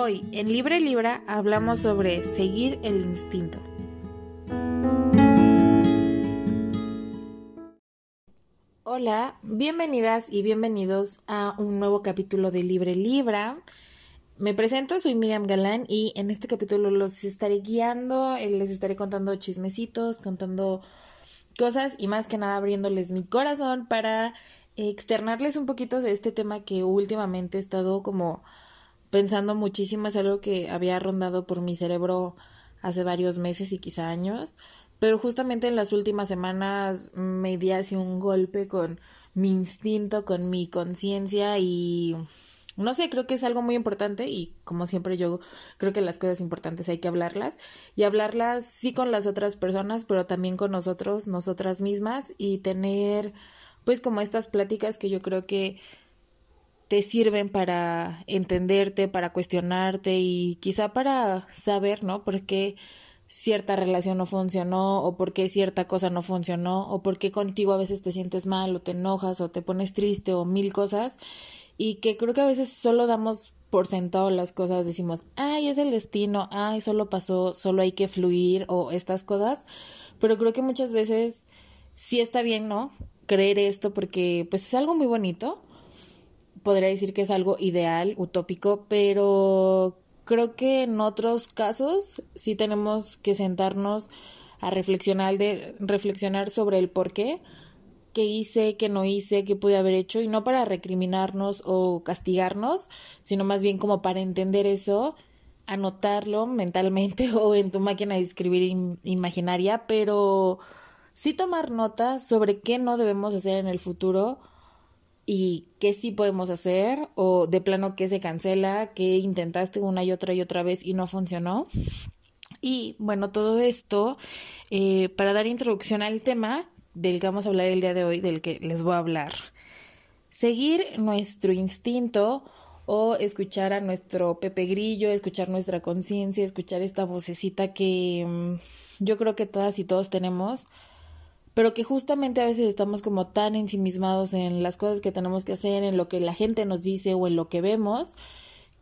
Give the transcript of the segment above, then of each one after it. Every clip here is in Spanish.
Hoy en Libre Libra hablamos sobre seguir el instinto. Hola, bienvenidas y bienvenidos a un nuevo capítulo de Libre Libra. Me presento, soy Miriam Galán y en este capítulo los estaré guiando, eh, les estaré contando chismecitos, contando cosas y más que nada abriéndoles mi corazón para externarles un poquito de este tema que últimamente he estado como pensando muchísimo, es algo que había rondado por mi cerebro hace varios meses y quizá años, pero justamente en las últimas semanas me di así un golpe con mi instinto, con mi conciencia y no sé, creo que es algo muy importante y como siempre yo creo que las cosas importantes hay que hablarlas y hablarlas sí con las otras personas, pero también con nosotros, nosotras mismas y tener pues como estas pláticas que yo creo que te sirven para entenderte, para cuestionarte y quizá para saber, ¿no? Por qué cierta relación no funcionó o por qué cierta cosa no funcionó o por qué contigo a veces te sientes mal o te enojas o te pones triste o mil cosas y que creo que a veces solo damos por sentado las cosas, decimos, ay, es el destino, ay, solo pasó, solo hay que fluir o estas cosas, pero creo que muchas veces sí está bien, ¿no? Creer esto porque pues es algo muy bonito, podría decir que es algo ideal, utópico, pero creo que en otros casos sí tenemos que sentarnos a reflexionar, de, reflexionar sobre el por qué, qué hice, qué no hice, qué pude haber hecho, y no para recriminarnos o castigarnos, sino más bien como para entender eso, anotarlo mentalmente o en tu máquina de escribir imaginaria, pero sí tomar nota sobre qué no debemos hacer en el futuro y qué sí podemos hacer o de plano qué se cancela, qué intentaste una y otra y otra vez y no funcionó. Y bueno, todo esto eh, para dar introducción al tema del que vamos a hablar el día de hoy, del que les voy a hablar. Seguir nuestro instinto o escuchar a nuestro Pepe Grillo, escuchar nuestra conciencia, escuchar esta vocecita que mm, yo creo que todas y todos tenemos pero que justamente a veces estamos como tan ensimismados en las cosas que tenemos que hacer, en lo que la gente nos dice o en lo que vemos,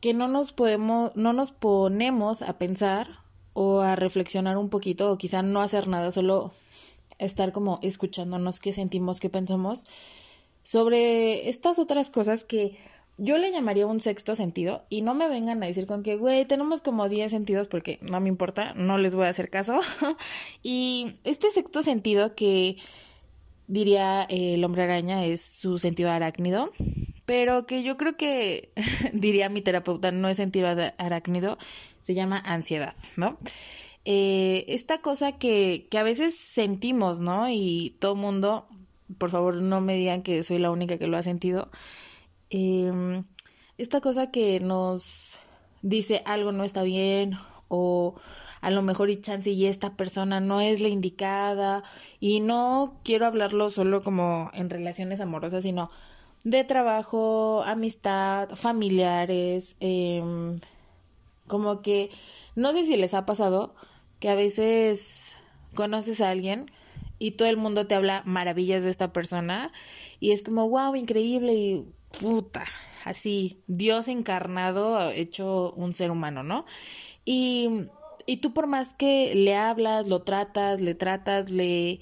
que no nos podemos, no nos ponemos a pensar o a reflexionar un poquito o quizá no hacer nada, solo estar como escuchándonos qué sentimos, qué pensamos sobre estas otras cosas que yo le llamaría un sexto sentido y no me vengan a decir con que, güey, tenemos como 10 sentidos porque no me importa, no les voy a hacer caso. y este sexto sentido que diría el hombre araña es su sentido arácnido, pero que yo creo que diría mi terapeuta no es sentido arácnido, se llama ansiedad, ¿no? Eh, esta cosa que, que a veces sentimos, ¿no? Y todo mundo, por favor no me digan que soy la única que lo ha sentido eh, esta cosa que nos dice algo no está bien o a lo mejor y chance y esta persona no es la indicada y no quiero hablarlo solo como en relaciones amorosas sino de trabajo, amistad, familiares, eh, como que no sé si les ha pasado que a veces conoces a alguien y todo el mundo te habla maravillas de esta persona y es como wow, increíble puta, así, Dios encarnado hecho un ser humano, ¿no? Y, y tú por más que le hablas, lo tratas, le tratas, le...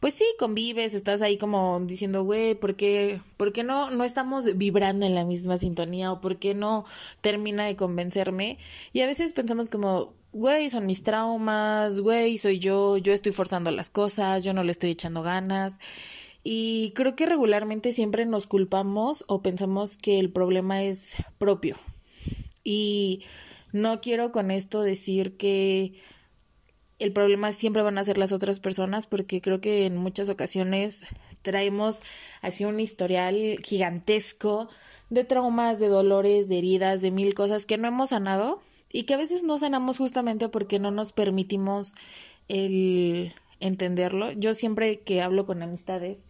Pues sí, convives, estás ahí como diciendo, güey, ¿por qué, ¿por qué no, no estamos vibrando en la misma sintonía? ¿O por qué no termina de convencerme? Y a veces pensamos como, güey, son mis traumas, güey, soy yo, yo estoy forzando las cosas, yo no le estoy echando ganas. Y creo que regularmente siempre nos culpamos o pensamos que el problema es propio. Y no quiero con esto decir que el problema siempre van a ser las otras personas, porque creo que en muchas ocasiones traemos así un historial gigantesco de traumas, de dolores, de heridas, de mil cosas que no hemos sanado y que a veces no sanamos justamente porque no nos permitimos el entenderlo. Yo siempre que hablo con amistades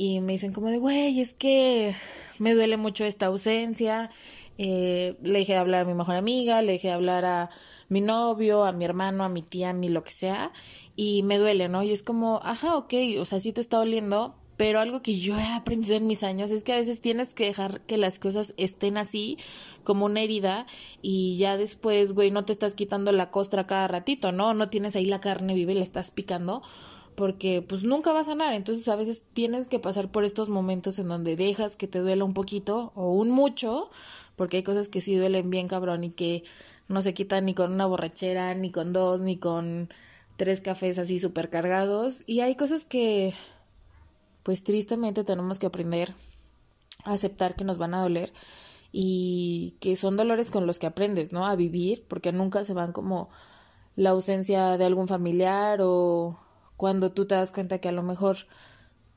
y me dicen como de, güey, es que me duele mucho esta ausencia, eh, le dejé de hablar a mi mejor amiga, le dejé de hablar a mi novio, a mi hermano, a mi tía, a mi lo que sea, y me duele, ¿no? Y es como, ajá, ok, o sea, sí te está doliendo, pero algo que yo he aprendido en mis años es que a veces tienes que dejar que las cosas estén así, como una herida, y ya después, güey, no te estás quitando la costra cada ratito, ¿no? No tienes ahí la carne viva y le estás picando, porque pues nunca va a sanar. Entonces a veces tienes que pasar por estos momentos en donde dejas que te duela un poquito o un mucho, porque hay cosas que sí duelen bien cabrón y que no se quitan ni con una borrachera, ni con dos, ni con tres cafés así súper cargados. Y hay cosas que pues tristemente tenemos que aprender a aceptar que nos van a doler y que son dolores con los que aprendes, ¿no? A vivir, porque nunca se van como la ausencia de algún familiar o cuando tú te das cuenta que a lo mejor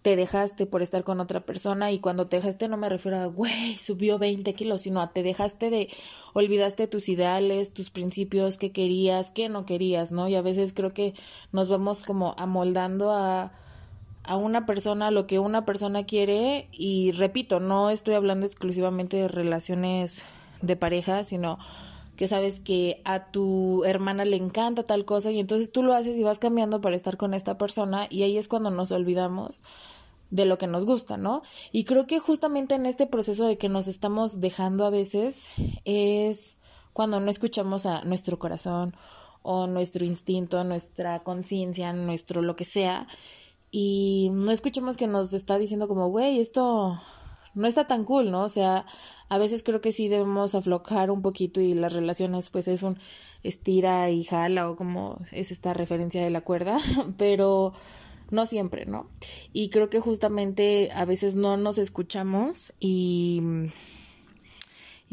te dejaste por estar con otra persona y cuando te dejaste no me refiero a, güey, subió 20 kilos, sino a te dejaste de, olvidaste tus ideales, tus principios, qué querías, qué no querías, ¿no? Y a veces creo que nos vamos como amoldando a, a una persona lo que una persona quiere y repito, no estoy hablando exclusivamente de relaciones de pareja, sino que sabes que a tu hermana le encanta tal cosa y entonces tú lo haces y vas cambiando para estar con esta persona y ahí es cuando nos olvidamos de lo que nos gusta, ¿no? Y creo que justamente en este proceso de que nos estamos dejando a veces es cuando no escuchamos a nuestro corazón o nuestro instinto, nuestra conciencia, nuestro lo que sea y no escuchamos que nos está diciendo como, güey, esto no está tan cool, ¿no? O sea, a veces creo que sí debemos aflojar un poquito y las relaciones pues es un estira y jala o como es esta referencia de la cuerda, pero no siempre, ¿no? Y creo que justamente a veces no nos escuchamos y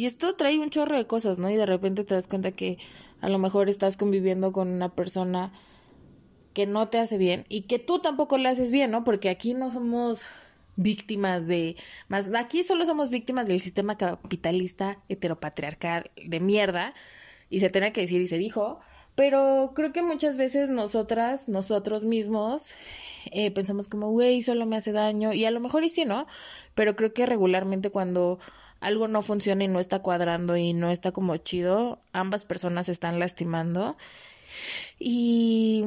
y esto trae un chorro de cosas, ¿no? Y de repente te das cuenta que a lo mejor estás conviviendo con una persona que no te hace bien y que tú tampoco le haces bien, ¿no? Porque aquí no somos víctimas de más aquí solo somos víctimas del sistema capitalista heteropatriarcal de mierda y se tenía que decir y se dijo, pero creo que muchas veces nosotras, nosotros mismos eh, pensamos como, güey, solo me hace daño y a lo mejor y sí, ¿no? Pero creo que regularmente cuando algo no funciona y no está cuadrando y no está como chido, ambas personas se están lastimando y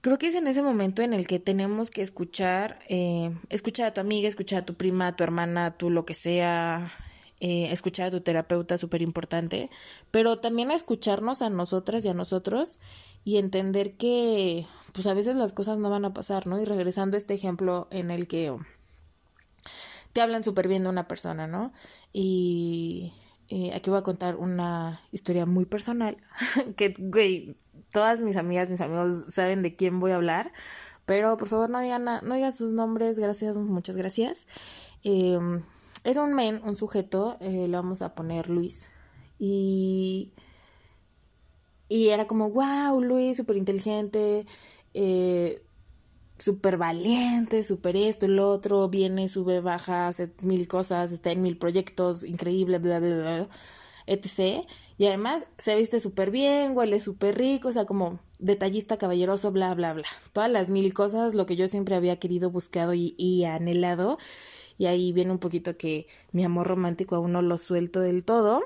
creo que es en ese momento en el que tenemos que escuchar, eh, escuchar a tu amiga, escuchar a tu prima, a tu hermana, a tu lo que sea, eh, escuchar a tu terapeuta, súper importante, pero también a escucharnos a nosotras y a nosotros y entender que pues a veces las cosas no van a pasar, ¿no? Y regresando a este ejemplo en el que te hablan súper bien de una persona, ¿no? Y eh, aquí voy a contar una historia muy personal que, güey, todas mis amigas, mis amigos saben de quién voy a hablar, pero por favor no digan, no digan sus nombres, gracias, muchas gracias. Em, era un men, un sujeto, eh, le vamos a poner Luis, y, y era como, wow, Luis, súper inteligente, eh, súper valiente, súper esto, el otro, viene, sube, baja, hace mil cosas, está en mil proyectos, increíble, bla, bla, bla, etc. Y además se viste súper bien, huele súper rico, o sea, como detallista, caballeroso, bla, bla, bla. Todas las mil cosas, lo que yo siempre había querido, buscado y, anhelado. Y ahí viene un poquito que mi amor romántico aún no lo suelto del todo.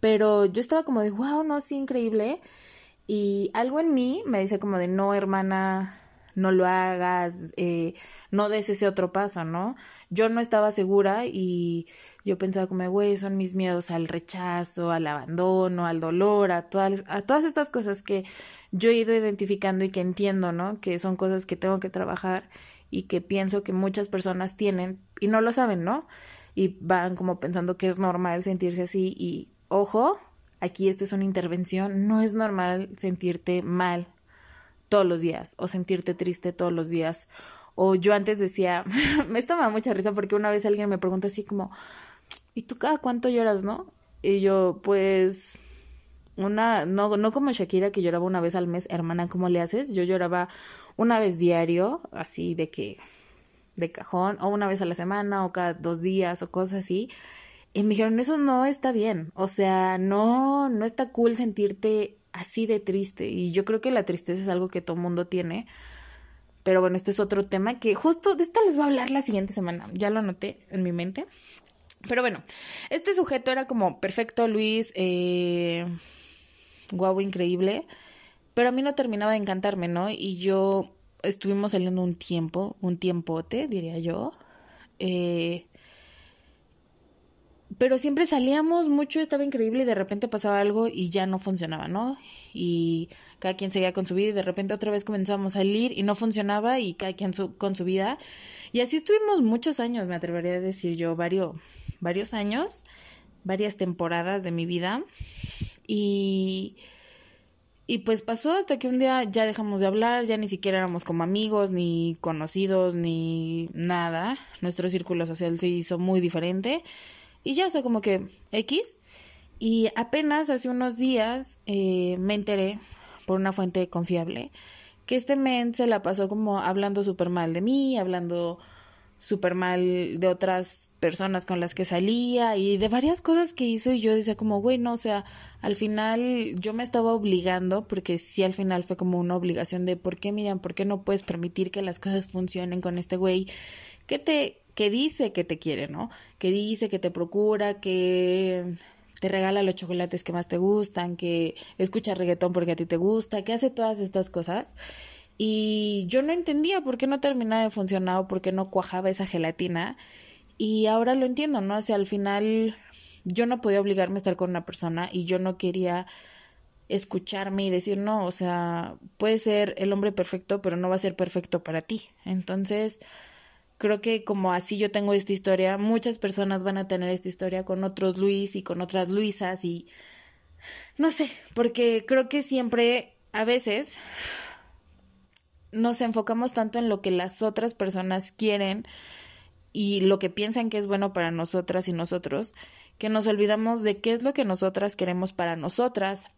Pero yo estaba como de, wow, no, sí, increíble. Y algo en mí me dice como de, no, hermana, no lo hagas, eh, no des ese otro paso, ¿no? Yo no estaba segura y yo pensaba como, güey, son mis miedos al rechazo, al abandono, al dolor, a todas, a todas estas cosas que yo he ido identificando y que entiendo, ¿no? Que son cosas que tengo que trabajar y que pienso que muchas personas tienen y no lo saben, ¿no? Y van como pensando que es normal sentirse así y, ojo, aquí esta es una intervención, no es normal sentirte mal todos los días o sentirte triste todos los días. O yo antes decía, me estaba mucha risa porque una vez alguien me preguntó así como, ¿y tú cada cuánto lloras, no? Y yo, pues, una, no, no como Shakira que lloraba una vez al mes, hermana, ¿cómo le haces? Yo lloraba una vez diario, así de que, de cajón, o una vez a la semana, o cada dos días, o cosas así. Y me dijeron, eso no está bien, o sea, no, no está cool sentirte así de triste. Y yo creo que la tristeza es algo que todo mundo tiene. Pero bueno, este es otro tema que justo de esto les voy a hablar la siguiente semana. Ya lo anoté en mi mente. Pero bueno, este sujeto era como perfecto, Luis, eh, guau, increíble. Pero a mí no terminaba de encantarme, ¿no? Y yo estuvimos saliendo un tiempo, un tiempote, diría yo. Eh, pero siempre salíamos mucho, estaba increíble y de repente pasaba algo y ya no funcionaba, ¿no? Y cada quien seguía con su vida y de repente otra vez comenzamos a salir y no funcionaba y cada quien con su vida. Y así estuvimos muchos años, me atrevería a decir yo, varios, varios años, varias temporadas de mi vida. Y, y pues pasó hasta que un día ya dejamos de hablar, ya ni siquiera éramos como amigos, ni conocidos, ni nada. Nuestro círculo social se hizo muy diferente. Y ya, o sea, como que X. Y apenas hace unos días eh, me enteré por una fuente confiable que este men se la pasó como hablando súper mal de mí, hablando súper mal de otras personas con las que salía y de varias cosas que hizo y yo decía como, güey, no, o sea, al final yo me estaba obligando, porque sí al final fue como una obligación de, ¿por qué, Miriam, por qué no puedes permitir que las cosas funcionen con este güey que te que dice que te quiere, ¿no? Que dice que te procura, que te regala los chocolates que más te gustan, que escucha reggaetón porque a ti te gusta, que hace todas estas cosas. Y yo no entendía por qué no terminaba de funcionar o por qué no cuajaba esa gelatina. Y ahora lo entiendo, ¿no? O sea, al final yo no podía obligarme a estar con una persona y yo no quería escucharme y decir, no, o sea, puede ser el hombre perfecto, pero no va a ser perfecto para ti. Entonces, creo que como así yo tengo esta historia, muchas personas van a tener esta historia con otros Luis y con otras Luisas y no sé, porque creo que siempre, a veces, nos enfocamos tanto en lo que las otras personas quieren y lo que piensan que es bueno para nosotras y nosotros, que nos olvidamos de qué es lo que nosotras queremos para nosotras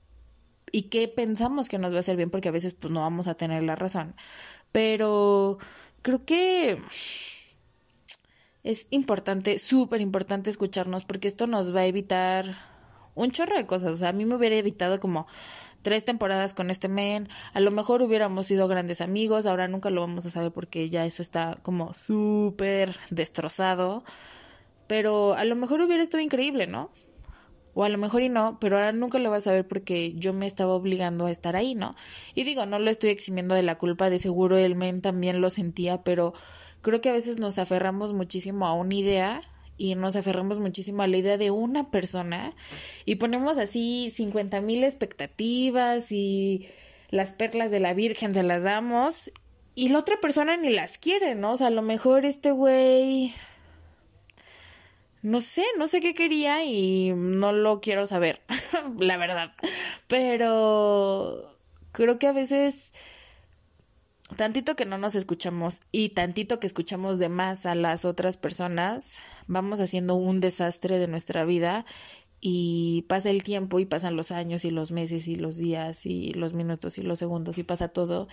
y qué pensamos que nos va a hacer bien, porque a veces pues no vamos a tener la razón. Pero creo que es importante, súper importante escucharnos porque esto nos va a evitar un chorro de cosas. O sea, a mí me hubiera evitado como tres temporadas con este men. A lo mejor hubiéramos sido grandes amigos. Ahora nunca lo vamos a saber porque ya eso está como súper destrozado. Pero a lo mejor hubiera estado increíble, ¿no? O a lo mejor y no, pero ahora nunca lo vas a saber porque yo me estaba obligando a estar ahí, ¿no? Y digo, no lo estoy eximiendo de la culpa, de seguro el men también lo sentía, pero creo que a veces nos aferramos muchísimo a una idea y nos aferramos muchísimo a la idea de una persona y ponemos así cincuenta mil expectativas y las perlas de la Virgen se las damos y la otra persona ni las quiere, ¿no? O sea, a lo mejor este güey no sé, no sé qué quería y no lo quiero saber, la verdad. Pero creo que a veces tantito que no nos escuchamos y tantito que escuchamos de más a las otras personas, vamos haciendo un desastre de nuestra vida y pasa el tiempo y pasan los años y los meses y los días y los minutos y los segundos y pasa todo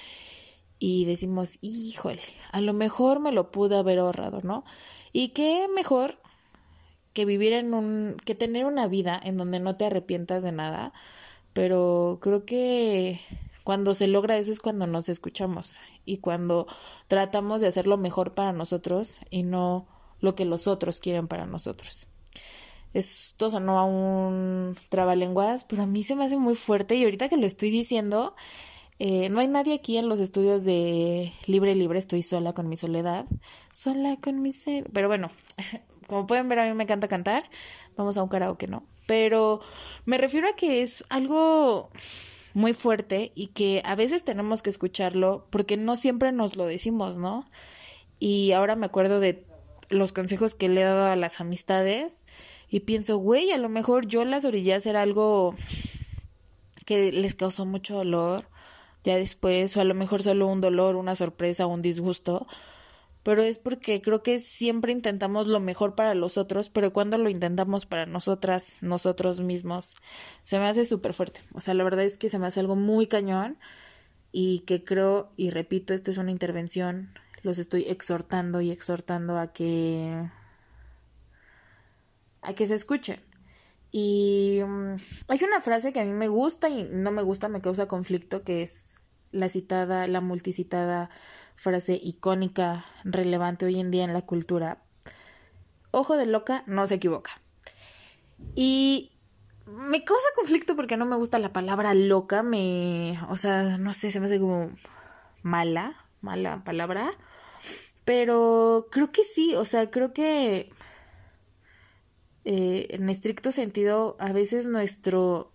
y decimos, híjole, a lo mejor me lo pude haber ahorrado, ¿no? Y qué mejor que vivir en un, que tener una vida en donde no te arrepientas de nada, pero creo que cuando se logra eso es cuando nos escuchamos y cuando tratamos de hacer lo mejor para nosotros y no lo que los otros quieren para nosotros. Esto sonó a un trabalenguas, pero a mí se me hace muy fuerte y ahorita que lo estoy diciendo, eh, no hay nadie aquí en los estudios de Libre Libre, estoy sola con mi soledad, sola con mi... Pero bueno, como pueden ver a mí me encanta cantar, vamos a un karaoke, ¿no? Pero me refiero a que es algo muy fuerte y que a veces tenemos que escucharlo porque no siempre nos lo decimos, ¿no? Y ahora me acuerdo de los consejos que le he dado a las amistades y pienso, güey, a lo mejor yo las orillas era algo que les causó mucho dolor ya después o a lo mejor solo un dolor, una sorpresa, un disgusto, pero es porque creo que siempre intentamos lo mejor para los otros, pero cuando lo intentamos para nosotras, nosotros mismos, se me hace súper fuerte. O sea, la verdad es que se me hace algo muy cañón y que creo, y repito, esto es una intervención, los estoy exhortando y exhortando a que a que se escuchen. Y mm, hay una frase que a mí me gusta y no me gusta, me causa conflicto, que es la citada, la multicitada frase icónica, relevante hoy en día en la cultura. Ojo de loca no se equivoca. Y me causa conflicto porque no me gusta la palabra loca, me, o sea, no sé, se me hace como mala, mala palabra, Pero creo que sí, o sea, creo que eh, en estricto sentido, a veces nuestro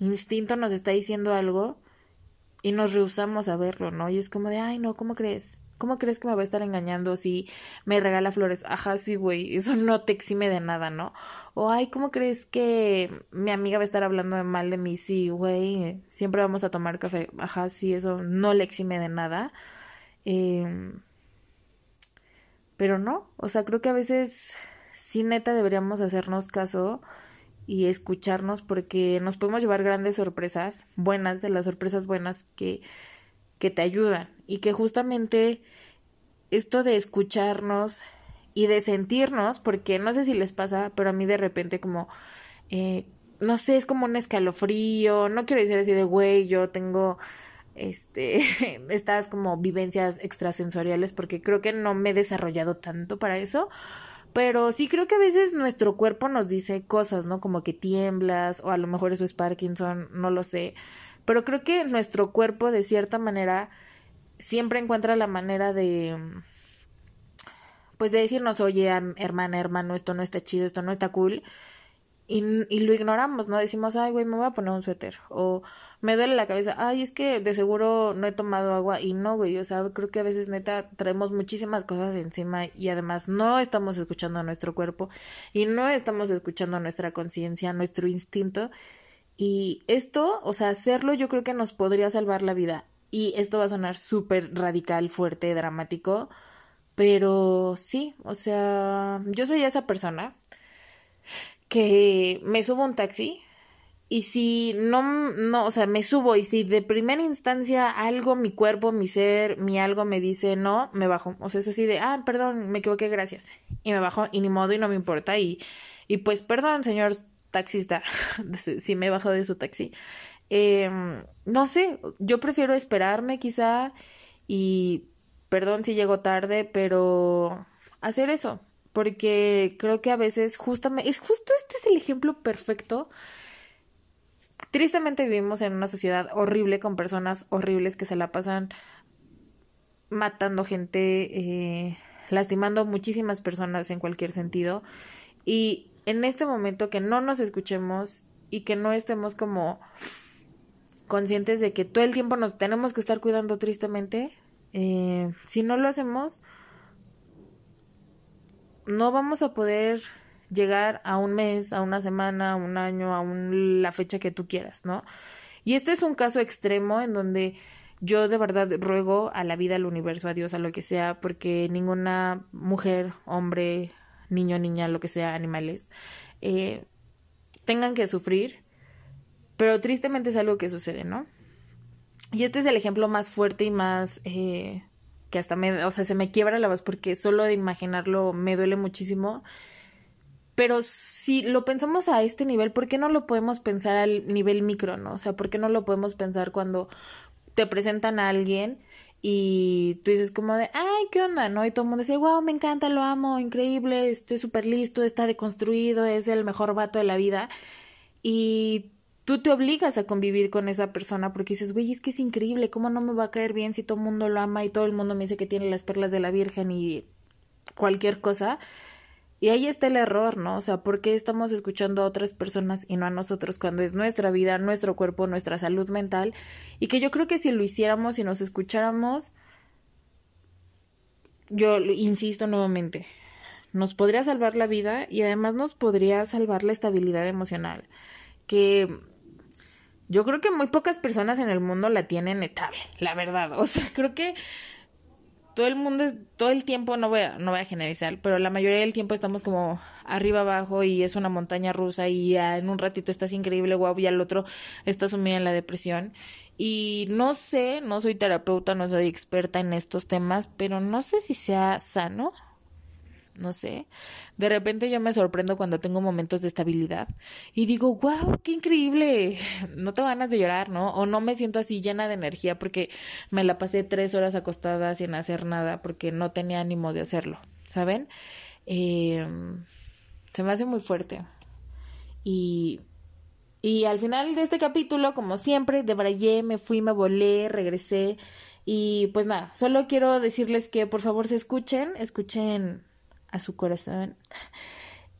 instinto nos está diciendo algo y nos rehusamos a verlo, ¿no? Y es como de, ay, no, ¿cómo crees? ¿Cómo crees que me va a estar engañando si me regala flores? Ajá, sí, güey, eso no te exime de nada, ¿no? O, ay, ¿cómo crees que mi amiga va a estar hablando mal de mí? Sí, güey, siempre vamos a tomar café. Ajá, sí, eso no le exime de nada. Eh, pero no, o sea, creo que a veces sí neta deberíamos hacernos caso y escucharnos porque nos podemos llevar grandes sorpresas, buenas, de las sorpresas buenas que, que te ayudan. Y que justamente esto de escucharnos y de sentirnos, porque no sé si les pasa, pero a mí de repente como, eh, no sé, es como un escalofrío, no quiero decir así de, güey, yo tengo este estas como vivencias extrasensoriales porque creo que no me he desarrollado tanto para eso, pero sí creo que a veces nuestro cuerpo nos dice cosas, ¿no? Como que tiemblas o a lo mejor eso es Parkinson, no lo sé. Pero creo que nuestro cuerpo de cierta manera siempre encuentra la manera de pues de decirnos, oye, hermana, hermano, esto no está chido, esto no está cool. Y, y lo ignoramos, ¿no? Decimos, ay, güey, me voy a poner un suéter. O me duele la cabeza, ay, es que de seguro no he tomado agua. Y no, güey, o sea, creo que a veces neta traemos muchísimas cosas encima y además no estamos escuchando a nuestro cuerpo y no estamos escuchando a nuestra conciencia, nuestro instinto. Y esto, o sea, hacerlo yo creo que nos podría salvar la vida. Y esto va a sonar súper radical, fuerte, dramático. Pero sí, o sea, yo soy esa persona que me subo un taxi y si no, no, o sea, me subo y si de primera instancia algo, mi cuerpo, mi ser, mi algo me dice no, me bajo. O sea, es así de, ah, perdón, me equivoqué, gracias. Y me bajo y ni modo y no me importa. Y, y pues, perdón, señor taxista, si me bajo de su taxi. Eh, no sé, yo prefiero esperarme quizá y perdón si llego tarde, pero hacer eso, porque creo que a veces justamente, es justo este es el ejemplo perfecto. Tristemente vivimos en una sociedad horrible con personas horribles que se la pasan matando gente, eh, lastimando muchísimas personas en cualquier sentido. Y en este momento que no nos escuchemos y que no estemos como conscientes de que todo el tiempo nos tenemos que estar cuidando tristemente, eh, si no lo hacemos, no vamos a poder llegar a un mes, a una semana, a un año, a un, la fecha que tú quieras, ¿no? Y este es un caso extremo en donde yo de verdad ruego a la vida, al universo, a Dios, a lo que sea, porque ninguna mujer, hombre, niño, niña, lo que sea, animales, eh, tengan que sufrir, pero tristemente es algo que sucede, ¿no? Y este es el ejemplo más fuerte y más eh, que hasta me, o sea, se me quiebra la voz porque solo de imaginarlo me duele muchísimo. Pero si lo pensamos a este nivel, ¿por qué no lo podemos pensar al nivel micro, no? O sea, ¿por qué no lo podemos pensar cuando te presentan a alguien y tú dices como de, ay, ¿qué onda? ¿No? Y todo el mundo dice, wow, me encanta, lo amo, increíble, estoy súper listo, está deconstruido, es el mejor vato de la vida. Y tú te obligas a convivir con esa persona porque dices, güey, es que es increíble, ¿cómo no me va a caer bien si todo el mundo lo ama y todo el mundo me dice que tiene las perlas de la Virgen y cualquier cosa? Y ahí está el error, ¿no? O sea, ¿por qué estamos escuchando a otras personas y no a nosotros cuando es nuestra vida, nuestro cuerpo, nuestra salud mental? Y que yo creo que si lo hiciéramos y nos escucháramos, yo insisto nuevamente, nos podría salvar la vida y además nos podría salvar la estabilidad emocional. Que yo creo que muy pocas personas en el mundo la tienen estable, la verdad. O sea, creo que todo el mundo, todo el tiempo, no voy, a, no voy a generalizar, pero la mayoría del tiempo estamos como arriba abajo y es una montaña rusa y en un ratito estás increíble, guau, y al otro estás sumida en la depresión. Y no sé, no soy terapeuta, no soy experta en estos temas, pero no sé si sea sano no sé. De repente yo me sorprendo cuando tengo momentos de estabilidad y digo, wow, qué increíble. No tengo ganas de llorar, ¿no? O no me siento así llena de energía porque me la pasé tres horas acostada sin hacer nada porque no tenía ánimo de hacerlo, ¿saben? Eh, se me hace muy fuerte. Y, y al final de este capítulo, como siempre, debrayé, me fui, me volé, regresé Y pues nada, solo quiero decirles que por favor se escuchen, escuchen a su corazón.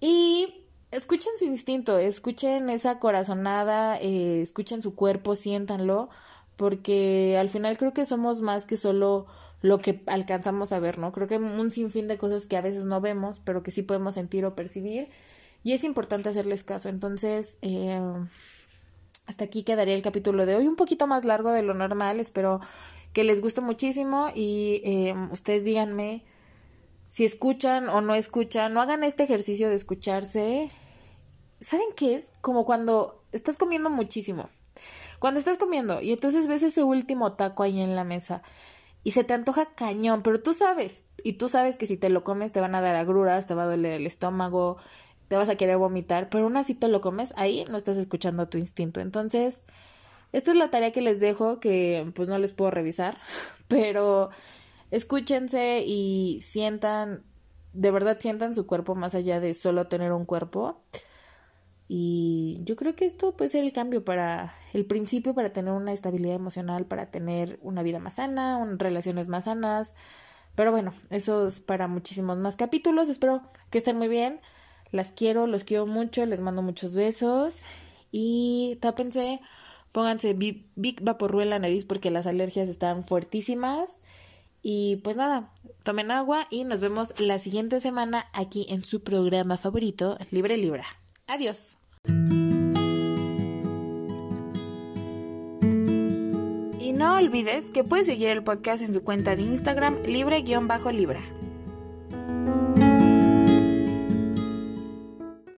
Y escuchen su instinto, escuchen esa corazonada, eh, escuchen su cuerpo, siéntanlo, porque al final creo que somos más que solo lo que alcanzamos a ver, ¿no? Creo que un sinfín de cosas que a veces no vemos, pero que sí podemos sentir o percibir, y es importante hacerles caso. Entonces, eh, hasta aquí quedaría el capítulo de hoy, un poquito más largo de lo normal, espero que les guste muchísimo y eh, ustedes díganme si escuchan o no escuchan, no hagan este ejercicio de escucharse. ¿Saben qué es? Como cuando estás comiendo muchísimo. Cuando estás comiendo y entonces ves ese último taco ahí en la mesa y se te antoja cañón, pero tú sabes, y tú sabes que si te lo comes te van a dar agruras, te va a doler el estómago, te vas a querer vomitar, pero aún así te lo comes, ahí no estás escuchando tu instinto. Entonces, esta es la tarea que les dejo, que pues no les puedo revisar, pero escúchense y sientan, de verdad sientan su cuerpo más allá de solo tener un cuerpo. Y yo creo que esto puede ser el cambio para el principio para tener una estabilidad emocional, para tener una vida más sana, relaciones más sanas. Pero bueno, eso es para muchísimos más capítulos. Espero que estén muy bien. Las quiero, los quiero mucho, les mando muchos besos. Y tápense, pónganse Big Vaporru en la nariz porque las alergias están fuertísimas. Y pues nada, tomen agua y nos vemos la siguiente semana aquí en su programa favorito, Libre Libra. Adiós. Y no olvides que puedes seguir el podcast en su cuenta de Instagram libre-libra.